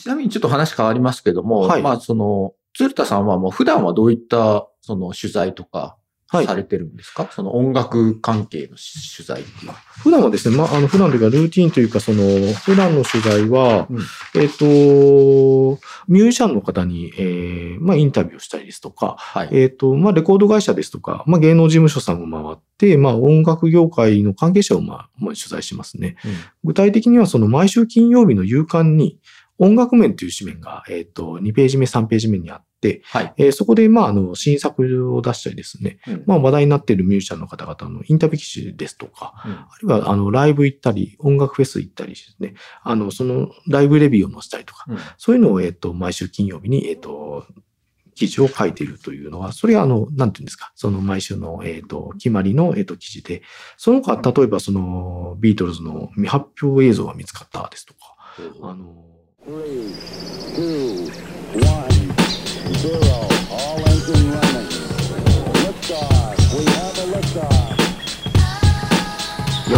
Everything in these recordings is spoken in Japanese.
ちなみにちょっと話変わりますけども、はいまあその、鶴田さんはもう普段はどういったその取材とかはいされてるんですか、その音楽関係の取材っていう。普段はですね、まあ、あの、普段というか、ルーティンというか、その、普段の取材は、うんえっ、と、ミュージシャンの方に、えーまあ、インタビューをしたりですとか、はい。えっ、と、まあ、レコード会社ですとか、まあ、芸能事務所さんを回って、まあ、音楽業界の関係者を、まあ、まあ、取材しますね。うん具体的には、その、毎週金曜日の夕刊に、音楽面という紙面が、えっ、と、2ページ目、3ページ目にあって、はい。えーそこで、まあ、あの、新作を出したりですね、うん。まあ、話題になっているミュージシャンの方々のインタビュー記事ですとか、うん。あるいは、あの、ライブ行ったり、音楽フェス行ったりですね、あの、その、ライブレビューを載せたりとか、うん。そういうのを、えっ、と、毎週金曜日に、えっ、と、記事を書いているというのは、それは、あの、なんていうんですか、その毎週の、えっ、と、決まりの、えっ、と、記事で、その他、例えば、その、ビートルズの未発表映像が見つかったですとか、あの、読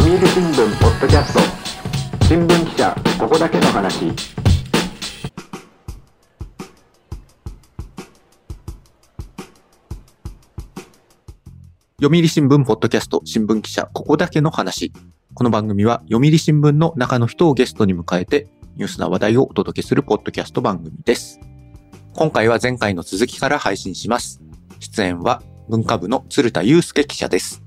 売新聞ポッドキャスト新聞記者ここだけの話読売新聞ポッドキャスト新聞記者ここだけの話。この番組は読売新聞の中の人をゲストに迎えてニュースな話題をお届けするポッドキャスト番組です。今回は前回の続きから配信します。出演は文化部の鶴田祐介記者です。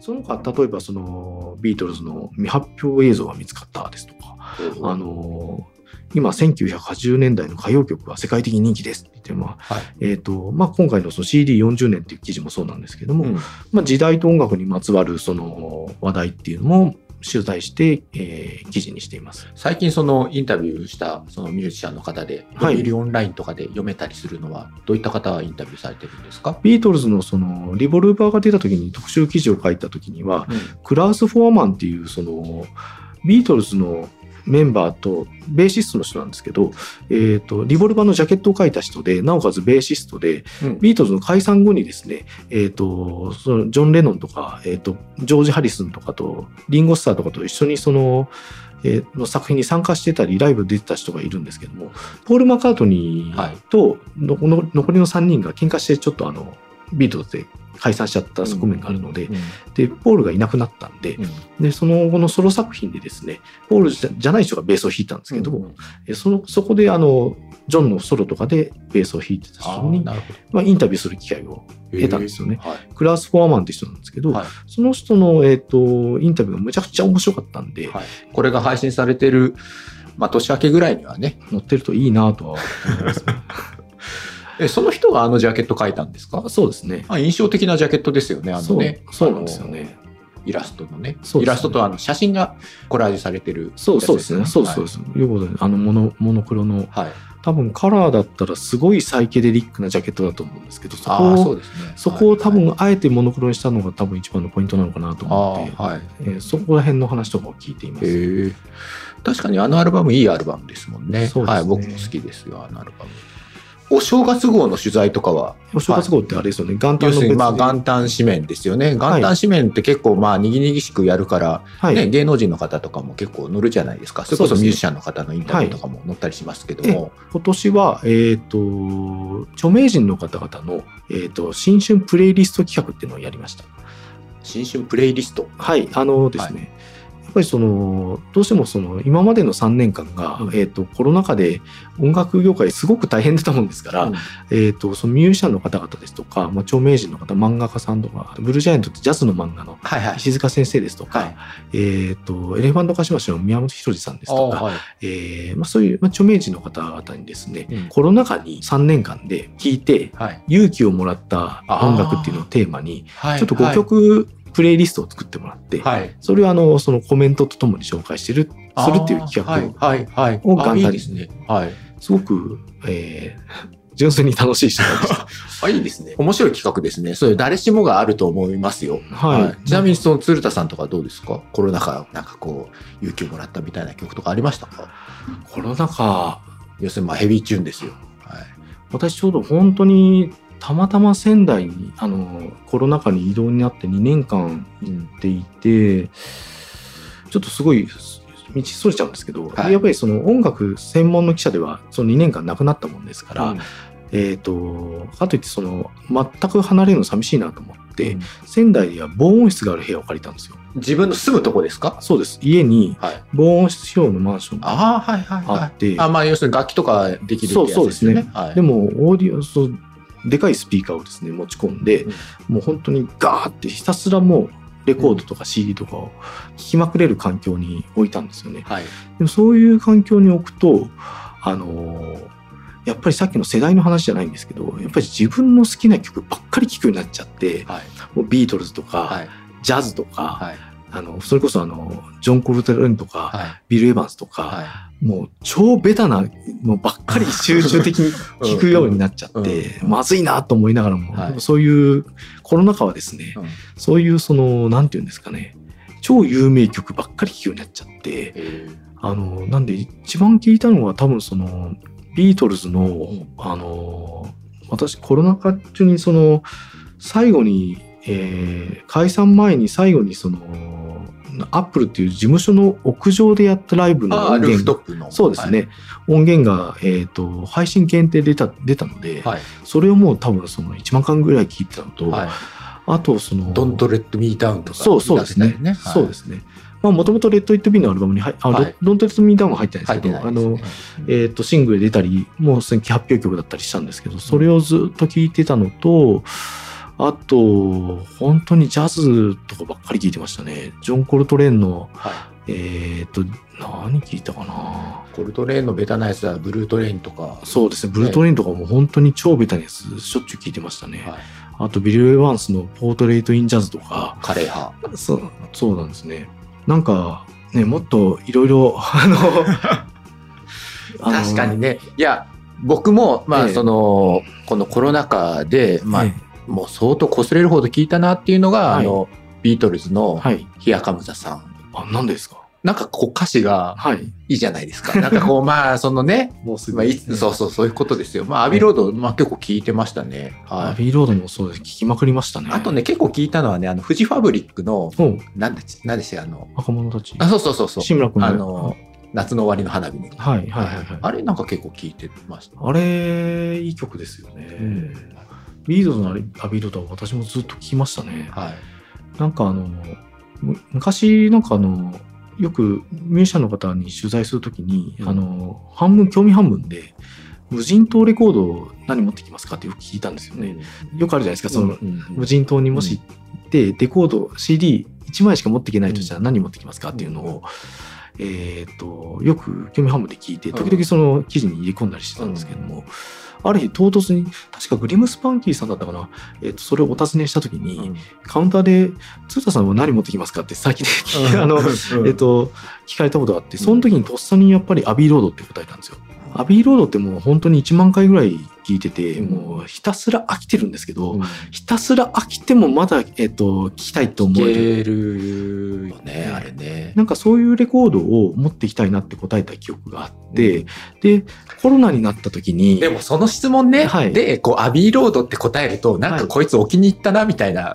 その他、例えば、その、ビートルズの未発表映像が見つかったですとか、あの、今、1980年代の歌謡曲は世界的に人気ですって言って、まあ、はい。えっ、と、まあ、今回のその CD40 年っていう記事もそうなんですけども、うんまあ、時代と音楽にまつわるその話題っていうのも取材して、えー記事にしています。最近そのインタビューしたそのミュージシャンの方で、はい。オンラインとかで読めたりするのは、どういった方がインタビューされてるんですか、ビートルズのそのリボルバーが出た時に特集記事を書いた時には、クラウス・フォアマンっていうそのビートルズのメンバーとベーシストの人なんですけど、えっ、と、リボルバーのジャケットを書いた人で、なおかつベーシストで、うん。ビートルズの解散後にですね、えっ、と、そのジョン・レノンとか、えっ、と、ジョージ・ハリスンとかと、リンゴ・スターとかと一緒にその、えーの作品に参加してたり、ライブ出てた人がいるんですけども、ポール・マカートニーとの、この残りの3人が喧嘩して、ちょっとあの、ビートルズで解散しちゃった側面があるので、うん。で、ポールがいなくなったんで、うん。で、その後のソロ作品でですね、ポールじゃない人がベースを弾いたんですけど、うそのそこであの、ジョンのソロとかでベースを弾いてたあ人にまあ、インタビューする機会をど。得たんですよね。はい。クラウス・フォアマンって人なんですけど、はい。その人の、えっ、と、インタビューがむちゃくちゃ面白かったんで、はい。これが配信されてる、まあ、年明けぐらいにはね、乗ってるといいなとは思いますね。えその人があのジャケット描いたんですか？そうですね。あ印象的なジャケットですよね、あのね。そうそうなんですよね。イラストのね。ねイラストとあの写真がコラージュされてる、そうそうですね。そうそうです。よくご存知あのモノ、モノクロの、はい。はい。多分カラーだったらすごいサイケデリックなジャケットだと思うんですけど、そこああ、そをうですね。そこを多はい分あえてモノクロにしたのが多分一番のポイントなのかなとあ思って、あ、はい。えーそこら辺の話とかを聞いています。確かにあのアルバムいいアルバムですもんね。ねはい、僕も好きですよ、あのアルバム。お正月号の取材とかは、お正月号ってあれですよね、元要旦の別まあで元旦紙面ですよね。元はい旦紙面って結構まあにぎにぎしくやるから、はい、ね、芸能人の方とかも結構載るじゃないですか。それこそミュージシャンの方のインタビューとかも載ったりしますけども。今年は、えっ、と、著名人の方々の、えっ、と、新春プレイリスト企画っていうのをやりました。新春プレイリスト。はい、あのですね、やっぱりその、どうしてもその、今までの3年間が、うんえっ、と、コロナ禍で音楽業界すごく大変だったもんですから、うんえっ、と、そのミュージシャンの方々ですとか、まあ、著名人の方、漫画家さんとか、ブルージャイアントってジャズの漫画のはいはい。石塚先生ですとか、はい。えっ、と、エレファントカシマシの宮本浩次さんですとか、はい。えーまあ、そういう、まあ、著名人の方々にですね、うんコロナ禍に3年間で聴いてはい。勇気をもらった音楽っていうのをテーマに、はい。ちょっと5曲プレイリストを作ってもらって、はい。それをあの、そのコメントとともに紹介してる、するっていう企画を、元旦にいいですね。はい。すごく、えー 純粋に楽しい人でした。あ、いいですね。面白い企画ですね。そういう誰しもがあると思いますよ。はいちなみにその鶴田さんとかどうですか？コロナ禍、なんかこう、勇気をもらったみたいな曲とかありましたか？コロナ禍、要するにまあヘビーチューンですよ。はい。私ちょうど本当にたまたま仙台に、あの、コロナ禍に移動になって2年間行っていて、ちょっとすごい道それちゃうんですけど、はい。やっぱりその音楽専門の記者ではその2年間なくなったもんですから、うん。えっ、と、かといってその全く離れるの寂しいなと思って、うん。仙台では防音室がある部屋を借りたんですよ。自分の住むとこですか？そうです。家にはい。防音室用のマンションがああ、はいはいあはって、い。あまあ、要するに楽器とかできるってやつそうそうですね。はい、でもオーディオ、そう、でかいスピーカーをですね、持ち込んで、うんもう本当にガーってひたすらもうレコードとか CD とかを聴きまくれる環境に置いたんですよね。はい。でもそういう環境に置くと、あのーやっぱりさっきの世代の話じゃないんですけど、やっぱり自分の好きな曲ばっかり聴くようになっちゃって、はい。もうビートルズとか、はい。ジャズとか、はい。あの、それこそあの、ジョン・コルテレンとか、はい。ビル・エヴァンスとか、はい。もう超ベタなのばっかり集中的に聞くようになっちゃって、うん。まずいなと思いながらも、そういうコロナ禍はですね、うん。そういうその、なんていうんですかね、超有名曲ばっかり聴くようになっちゃって、えあの、なんで一番聞いたのは多分その、ビートルズの、ん。あの、私コロナ禍中にその、最後に、えー解散前に最後にその、アップルっていう事務所の屋上でやったライブー、のああ、ルーフト源。そうですね、音源が、えっと配信限定で出た出たので、はい。それをもう多分その1万巻ぐらい聞いてたのと、はい。あとそのドントレッドミーダウンとか。そうそうですねはいそうですねまあもともとレッド・イット・ビーのアルバムにはいドントレッド・ミーダウンは入ってないんですけど、入ってないです、あのね。えっとシングルで出たりもうすでに発表曲だったりしたんですけどそれをずっと聞いてたのとあと本当にジャズとかばっかり聞いてましたねジョン・コルトレーンのはえっと何聞いたかなコルトレーンのベタなやつはブルートレインとか。そうですね、ブルートレインとかも本当に超ベタなやつ、しょっちゅう聞いてましたね。はい。あと、ビル・エヴァンスのポートレート・イン・ジャズとか、カレー派。そうそうなんですね。なんか、ね、もっといろいろ、あの、確かにね。いや、僕も、まあ、ええその、このコロナ禍で、まあ、えもう相当擦れるほど聞いたなっていうのが、はいあの、ビートルズのえはい。ヒアカムザさん。あ、何ですか？なんかこう歌詞がはい。いいじゃないですか。なんかこう、まあ、そのね、もうすまあ、いそうそう、そういうことですよ。まあ、アビロード、まあ結構聞いてましたね。アはい。ビーロードもそうです。聞きまくりましたね。あとね、結構聞いたのはね、あの、フジファブリックの、なんで、なんでしたあの、若者たち。あ、そうそうそうそう。志村君のあの、夏の終わりの花火の。はい、はい、はい。はいあれなんか結構聞いてました。あれ、いい曲ですよね。うんビートルズのアビーは私もずっと聞きましたね。はい。なんかあの、む昔なんかあの、よくミュージシャンの方に取材するときに、うんあの、半分、興味半分で、無人島レコードを何持ってきますかってよく聞いたんですよね。よくあるじゃないですか、その、うん無人島にもし行って、レコード、CD1 枚しか持っていけないとしたら何持ってきますかっていうのを、えっ、と、よく興味半分で聞いて、時々その記事に入れ込んだりしてたんですけども、ある日唐突に、確かグリムスパンキーさんだったかな、えっ、と、それをお尋ねしたときに、うん。カウンターで、鶴田さんは何持ってきますか？って先であの、えっと、聞かれたことがあって、その時にとっさにやっぱりアビーロードって答えたんですよ。アビーロードってもう本当に1万回ぐらい聞いてて、うん。もうひたすら飽きてるんですけど、うん。ひたすら飽きてもまだ、えっと、聞きたいと思聞える。よね、あれね。なんかそういうレコードを持っていきたいなって答えた記憶があって、で、コロナになった時に、でもその質問ね、はい。で、こう、アビーロードって答えると、なんかこいつお気に入ったな、みたいな。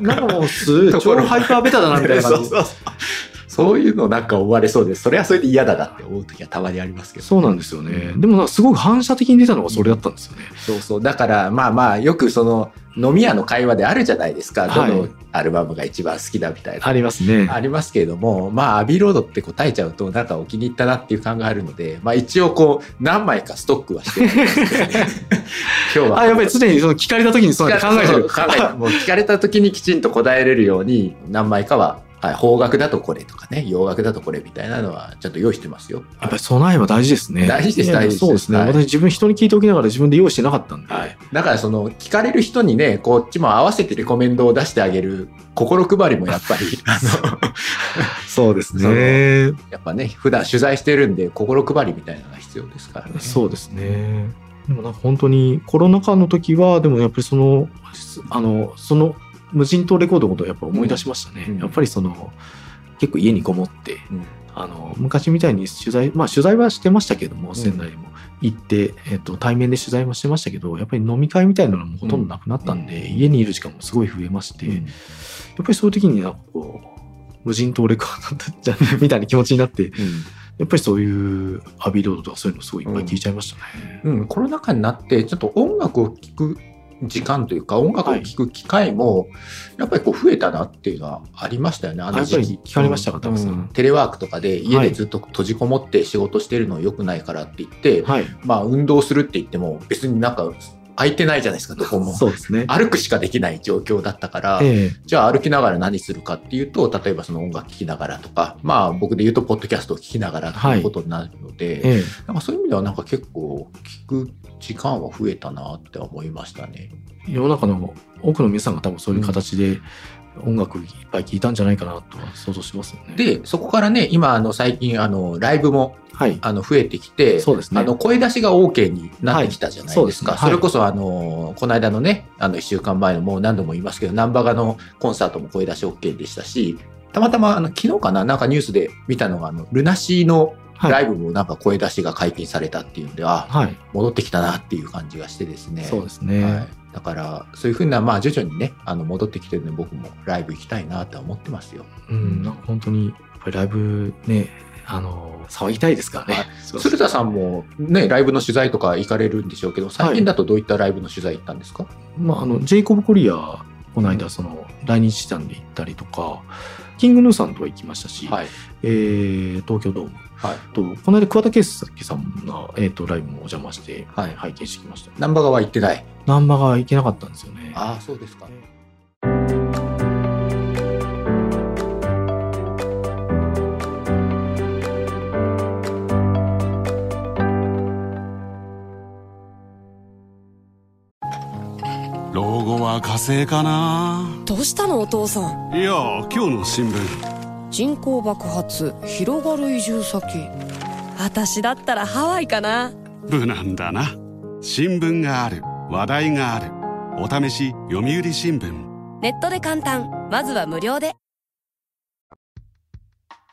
なんかもうす ところ超ハイパーベタだなみたいな感じ。そういうのなんか思われそうです。それはそれで嫌だなって思う時はたまにありますけど。そうなんですよね。でもすごく反射的に出たのがそれだったんですよね。そうそう。だから、まあまあ、よくその、飲み屋の会話であるじゃないですか。はいどのアルバムが一番好きだみたいな。ありますね。ありますけれども、まあ、アビーロードって答えちゃうと、なんかお気に入ったなっていう感があるので、まあ一応こう、何枚かストックはしてるんですね今日は。あ、やっぱり常にその聞かれた時にそう考えてる。考えてるもう聞かれた時にきちんと答えれるように、何枚かは、はい、邦楽だとこれとかね、洋楽だとこれみたいなのは、ちゃんと用意してますよ。やっぱり備えは大事ですね。大事です大事ですそうですね。はい私自分人に聞いておきながら自分で用意してなかったんで。はい。だからその、聞かれる人にね、こっちも合わせてレコメンドを出してあげる心配りもやっぱり、あの、そうですね。やっぱね、普段取材してるんで、心配りみたいなのが必要ですからね。そうですね。でもなんか本当にコロナ禍の時は、でもやっぱりその、あの、その無人島レコードのことをやっぱ思い出しましたね。うん。やっぱりその、結構家にこもって、うん。あの、昔みたいに取材、まあ取材はしてましたけども、ん。仙台にも。行って、えっと、対面で取材もしてましたけど、やっぱり飲み会みたいなのもほとんどなくなったんで、うん。家にいる時間もすごい増えまして、うん。やっぱりそういう時になんかこう、無人島レコードじゃみたいな気持ちになって、うん。やっぱりそういうアビーロードとかそういうのすごいいっぱい聞いちゃいましたね。うん、コロナ禍になって、ちょっと音楽を聴く時間というか、音楽を聴く機会も、やっぱりこう増えたなっていうのはありましたよね、あの時期。聞かれましたかうんテレワークとかで家はいでずっと閉じこもって仕事してるの良くないからって言って、はい。まあ運動するって言っても別になんか空いてないじゃないですか、どこも。そうですね。歩くしかできない状況だったから、ええじゃあ歩きながら何するかっていうと、例えばその音楽聴きながらとか、まあ僕で言うとポッドキャストを聞きながらということになるので、ええなんかそういう意味ではなんか結構聞く時間は増えたなって思いましたね。世の中の多くの皆さんが多分そういう形で音楽いっぱい聴いたんじゃないかなとは想像しますよね。で、そこからね、今あの最近あのライブもはい。あの増えてきて、そうですねあの声出しが OK になってきたじゃないですか。はいそすねはいそれこそあの、この間のね、あの1週間前のもう何度も言いますけど、ナンバガのコンサートも声出し OK でしたし、たまたまあの昨日かな、なんかニュースで見たのが、あのルナシーのはい。ライブもなんか声出しが解禁されたっていうんで、あ、はい。戻ってきたなっていう感じがしてですね。そうですね。はい、だからそういうふうなまあ徐々にねあの戻ってきてるんで僕もライブ行きたいなって思ってますよ。うん、なんか本当に、やっぱりライブね、あの、騒ぎたいですからね。そう鶴田さんもねライブの取材とか行かれるんでしょうけど最近だとどういったライブの取材行ったんですか、まあ、あの、ジェイコブ・コリア、この間、その、来日したんで行ったりとか、キングヌーさんとは行きましたし、はいえー東京ドームはいと、この間、桑田佳祐さんの、えー、とライブもお邪魔して、はい拝見してきました。難波川行ってない。難波が行けなかったんですよね。ああそうですか。老は火星かな。どうしたのお父さん？いや今日の新聞。人口爆発広がる移住先。私だったらハワイかな。無難だな。新聞がある。話題がある。お試し読売新聞。ネットで簡単。まずは無料で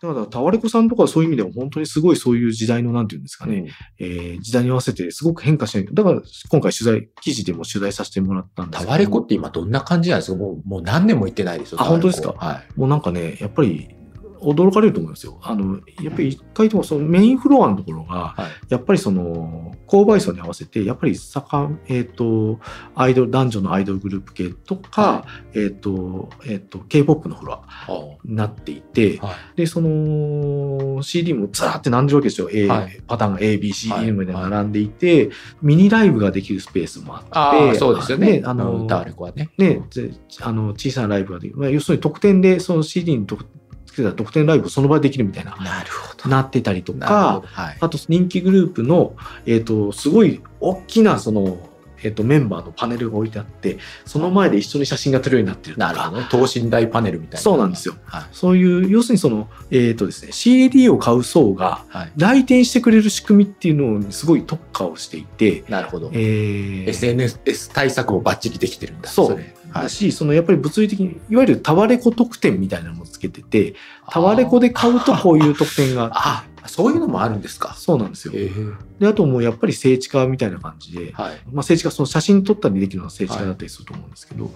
だから、タワレコさんとかそういう意味では本当にすごいそういう時代のなんていうんですかね、うんえー時代に合わせてすごく変化してる。だから、今回取材、記事でも取材させてもらったんですタワレコって今どんな感じなんですか？もうもう何年も行ってないですよ。あ本当ですか？はい。もうなんかね、やっぱり驚かれると思いますよ。あの、やっぱり一回ともそのメインフロアのところが、はいやっぱりその、購買層に合わせて、やっぱり盛ん、えっ、と、アイドル、男女のアイドルグループ系とか、はえっ、と、えっ、と、K-POP のフロアあになっていて、はいで、その CD もずらーって並んでるわけですよ。A はいパターンが A、B、C、はい D まで並んでいて、ミニライブができるスペースもあって、そうですよね。あの、うんタワレコはね。ね、ぜあの小さなライブができる。まあ、要するに特典で、その CD に特つけた特典ライブをその場でできるみたいな、なるほど。なってたりとかど、はい。あと人気グループの、えっ、と、すごい大きな、その、えっ、と、メンバーのパネルが置いてあって、その前で一緒に写真が撮れるようになってるとか、なるほどね。等身大パネルみたいな。そうなんですよ。はい。そういう、要するにその、えっ、とですね、CD を買う層がはい。来店してくれる仕組みっていうのにすごい特化をしていて、なるほど。えー SNS 対策もバッチリできてるんだ。そうれはいだし、そのやっぱり物理的に、いわゆるタワレコ特典みたいなのもつけてて、タワレコで買うとこういう特典が、あ あ、そういうのもあるんですか？そうなんですよ。ええで、あともうやっぱり聖地化みたいな感じで、はい。まあ聖地化、その写真撮ったりできるのは聖地化だったりすると思うんですけど、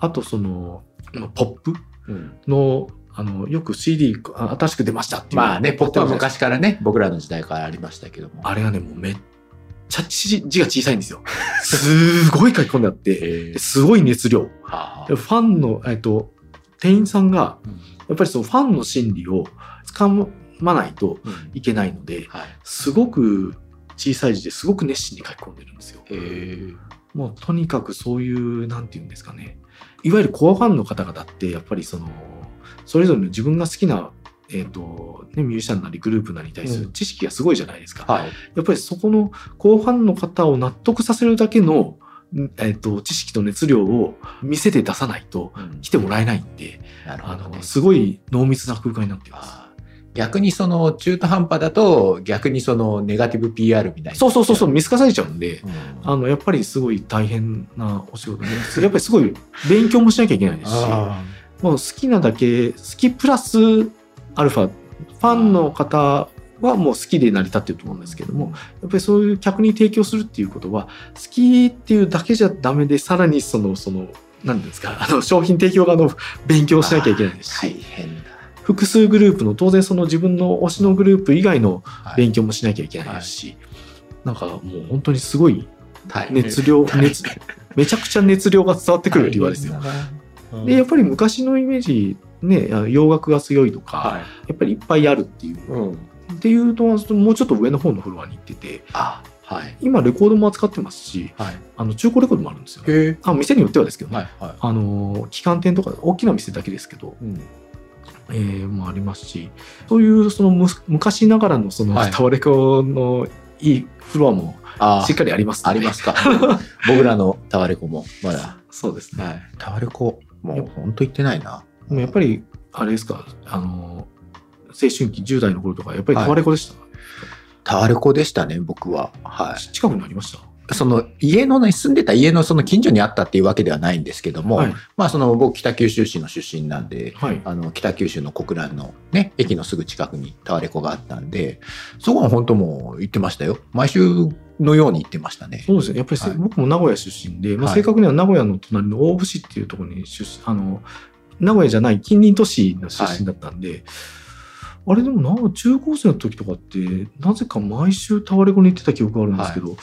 あとその、まあポップうん、の、あの、よく CD あ新しく出ましたっていう。まあね、ポップは昔昔からね、僕らの時代からありましたけども。あれがね、もうめっちゃ字字が小さいんですよ。すごい書き込んであって、ええすごい熱量。ファンの、えっと、店員さんがうん、やっぱりそのファンの心理をつかまないとうんいけないので、はい。すごく小さい字ですごく熱心に書き込んでるんですよ。ええもうとにかくそういう、なんていうんですかね。いわゆるコアファンの方々って、やっぱりその、それぞれの自分が好きな、えっ、と、ね、ミュージシャンなりグループなりに対する知識がすごいじゃないですか。はい。やっぱりそこのコアファンの方を納得させるだけの、んえっ、と、知識と熱量を見せて出さないとうん来てもらえないんで、あなるほどねの、。すごい濃密な空間になっています。ああ逆にその中途半端だと逆にそのネガティブ PR みたいな。そうそうそうそう、見透かされちゃうんで、うんあの、やっぱりすごい大変なお仕事で、やっぱりすごい勉強もしなきゃいけないですし、あもう好きなだけ、好きプラスアルファ、ファンの方はもう好きで成り立ってると思うんですけども、やっぱりそういう客に提供するっていうことは、好きっていうだけじゃダメで、さらにその、その、何ですか、あの、商品提供側の勉強をしなきゃいけないです大し。複数グループの当然その自分の推しのグループ以外のはい勉強もしなきゃいけないですし、なんかもう本当にすごい熱量熱めちゃくちゃ熱量が伝わってくるリバですよ。でやっぱり昔のイメージね洋楽が強いとか、はい。やっぱりいっぱいあるっていう、うん。っていうのはもうちょっと上の方のフロアに行っててあ、はい。今レコードも扱ってますしはい。あの中古レコードもあるんですよ。あ店によってはですけどね、はい。はあの旗艦店とか大きな店だけですけど、い。うん。えーもありますしそういうそのむ昔ながらのそのはいタワレコのいいフロアもあしっかりありますのでありますか。僕らのタワレコも、まだ。そうですね。はい。タワレコ、もう本当行ってないな。でもやっぱりあれですか？あの青春期10代の頃とかやっぱりはい。タワレコでした、タワレコでしたね、僕は。はい。近くにありました？その家のね、住んでた家のその近所にあったっていうわけではないんですけども、はい。まあその僕北九州市の出身なんで、はい。あの北九州の小倉のね、駅のすぐ近くにタワレコがあったんで、そこは本当もう行ってましたよ。毎週のように行ってましたね。そうですね。やっぱりせ、はい。僕も名古屋出身で、まあ、はい。正確には名古屋の隣の大府市っていうところに出身あの名古屋じゃない近隣都市の出身だったんで、あれでもな中高生の時とかってなぜか毎週タワレコに行ってた記憶があるんですけど、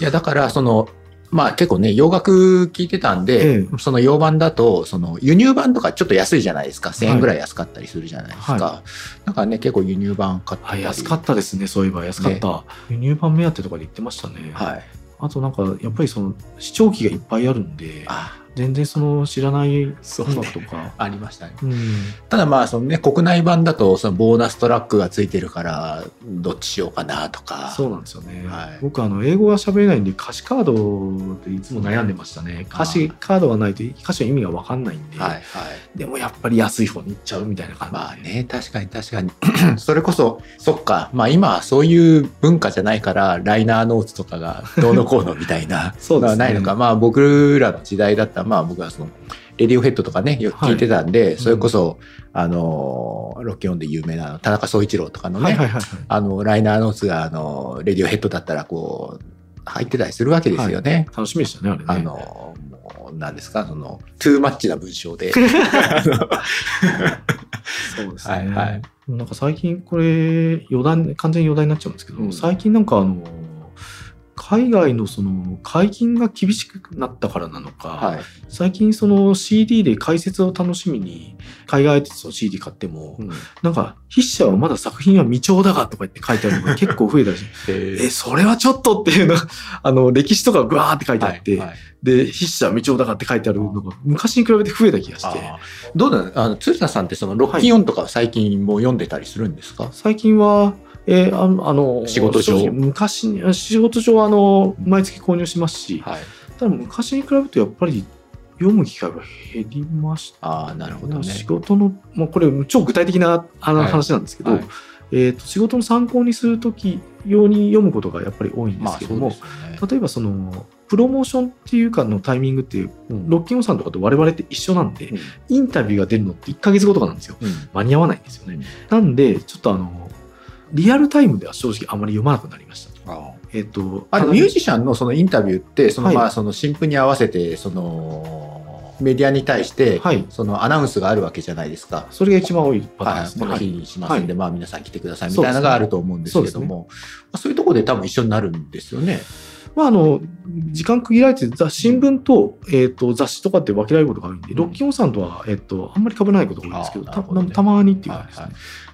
い。や、だから、その、まあ結構ね、洋楽聴いてたんで、ええ。その洋版だと、その輸入版とかちょっと安いじゃないですか。1000円ぐらい安かったりするじゃないですか。はだからね、結構輸入版買って。たり。あ安かったですねそういえば。安かった、輸入版目当てとかで行ってましたね、はい。あとなんかやっぱりその視聴器がいっぱいあるんであ、全然その知らないそうね音楽とかありましたね。うんただまあ、そのね、国内版だと、そのボーナストラックがついてるから、どっちしようかなとか。そうなんですよね、はい僕あの英語が喋れないんで歌詞カードでいつも悩んでましたね歌詞カードがないと歌詞の意味が分かんないんで、はいはい。でもやっぱり安い方に行っちゃうみたいな感じでまあね、確かに確かに。それこそ、そっか。まあ今はそういう文化じゃないから、ライナーノーツとかがどうのこうのみたいな そうではないのか。まあ僕らの時代だったら、まあ僕はその、レディオヘッドとかね、よく聞いてたんで、それこそ、あの、ロッキーオンで有名な田中総一郎とかのね、はいはいはいはい。あの、ライナーノーツが、あの、レディオヘッドだったら、こう、入ってたりするわけですよね。楽しみでしたねあれね。あの、もう、なんですか、その、トゥーマッチな文章で。そうですね。はいはい。なんか最近これ余談、完全に余談になっちゃうんですけど、うん。最近なんかあの、海外のその解禁が厳しくなったからなのか、はい。最近その CD で解説を楽しみに海外アーティストの CD 買っても、うん。なんか筆者はまだ作品は未調だがとか言って書いてあるのが結構増えたりして、え、それはちょっとっていうの、あの、歴史とかグワーって書いてあって、はいはい。で、筆者は未調だがって書いてあるのが昔に比べて増えた気がして、どうだあの、鶴田さんってその、ロッキンオンとかは最近もう読んでたりするんですか、最近は、えーあのあの仕事上。昔に仕事上はあの毎月購入しますし、はい。ただ昔に比べるとやっぱり読む機会が減りました。ああ、なるほどね。仕事の、まあ、これ超具体的なあのはい。話なんですけど、はい。えー、と仕事の参考にするとき用に読むことがやっぱり多いんでまあ、すけども、そうですよね。例えばそのプロモーションっていうかのタイミングってうん。ロッキンオンさんとかと我々って一緒なんで、うん。インタビューが出るのって1ヶ月後とかなんですよ。うん。間に合わないんですよね、なんでちょっとあのリアルタイムでは正直あまり読まなくなりました。あえっ、とあれ、ミュージシャンのそのインタビューって、その、はい。まあ、その新譜に合わせて、その、メディアに対して、はい。そのアナウンスがあるわけじゃないですか。それが一番多いパターンはい、ですね、この日にしますんで、はい。まあ皆さん来てくださいみたいなのがあると思うんですけども、まあそういうところで多分一緒になるんですよね。まあ、あの時間区切られて雑新聞と,、えー、と雑誌とかって分けられることが多いんで、うん。ロッキンオンさんとは、えー、とあんまり被らないことが多いんですけどたたまにっていう感じですね、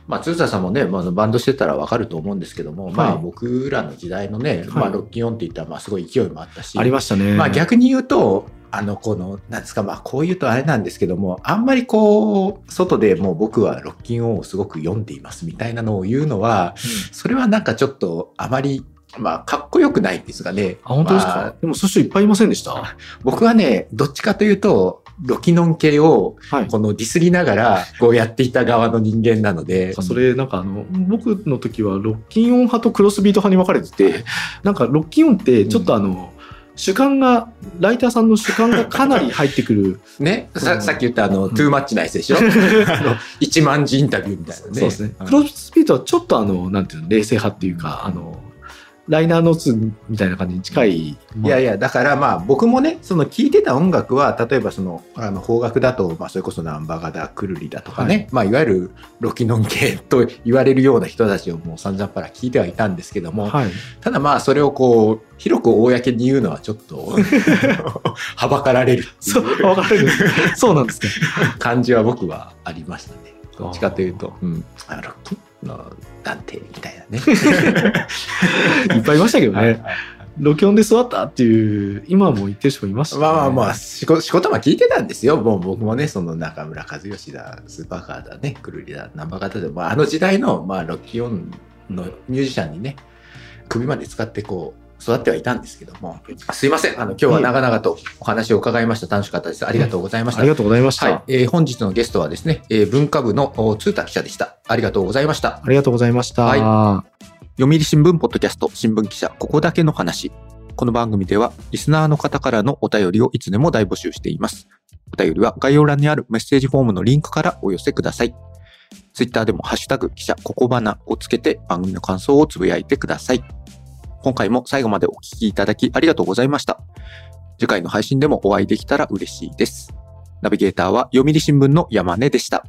まあ、鶴田さんもね、まあ、バンドしてたらわかると思うんですけども、まあ僕らの時代のね、まあロッキンオンって言ったらまあすごい勢いもあったし、ありましたね。まあ逆に言うと、あの、この、なんですか、まあこう言うとあれなんですけども、あんまりこう、外でもう僕はロッキンオンをすごく読んでいますみたいなのを言うのは、それはなんかちょっとあまり、まあかっこよくないんですがね。あ本当ですか、まあでもそういう人いっぱいいませんでした？僕はね、どっちかというと、ロキノン系をはい。このディスりながらこうやっていた側の人間なので、それなんかあの僕の時はロッキンオン派とクロスビート派に分かれててなんかロッキンオンってちょっとあの、主観がライターさんの主観がかなり入ってくる。ね、うん。ささっき言ったあの、ん。トゥーマッチなやつでしょ？あの、一万字インタビューみたいなね。そうですね。んクロスビートはちょっとあの、なんていうの、冷静派っていうか、あの、ライナーノーツみたいな感じに近い。いやいや、だからまあ僕もね、その聴いてた音楽は、例えばその、あの、邦楽だと、まあそれこそナンバガだ、クルリだとかね、はいまあいわゆるロキノン系と言われるような人たちをもう散々パラ聞いてはいたんですけども、はい。ただまあそれをこう、広く公に言うのはちょっと、はばかられるそう、いうわかるんです。そうなんですか。感じは僕はありましたね。どっちかというと、うん、あロッキ？ーのなんてみたいなね。いっぱいいましたけどはいね。ロキオンで座ったっていう、今も言ってる人もいましたね。まあまあまあ、仕事、仕事は聞いてたんですよ。もう僕もね、その中村和義だ、スーパーカーだね、くるりだ、ナンバー型で、まああの時代の、まあロッキーオンのミュージシャンにね、首まで使ってこう、育ってはいたんですけども、すいません。あの、今日は長々とお話を伺いました。楽しかったです。ありがとうございました。ありがとうございました。はい、えー本日のゲストはですね、えー文化部のお通田記者でした。ありがとうございました。ありがとうございました。は読売新聞ポッドキャスト新聞記者ここだけの話。この番組ではリスナーの方からのお便りをいつでも大募集しています。お便りは概要欄にあるメッセージフォームのリンクからお寄せください。ツイッターでもハッシュタグ記者ここばなをつけて番組の感想をつぶやいてください。今回も最後までお聴きいただきありがとうございました。次回の配信でもお会いできたら嬉しいです。ナビゲーターは読売新聞の山根でした。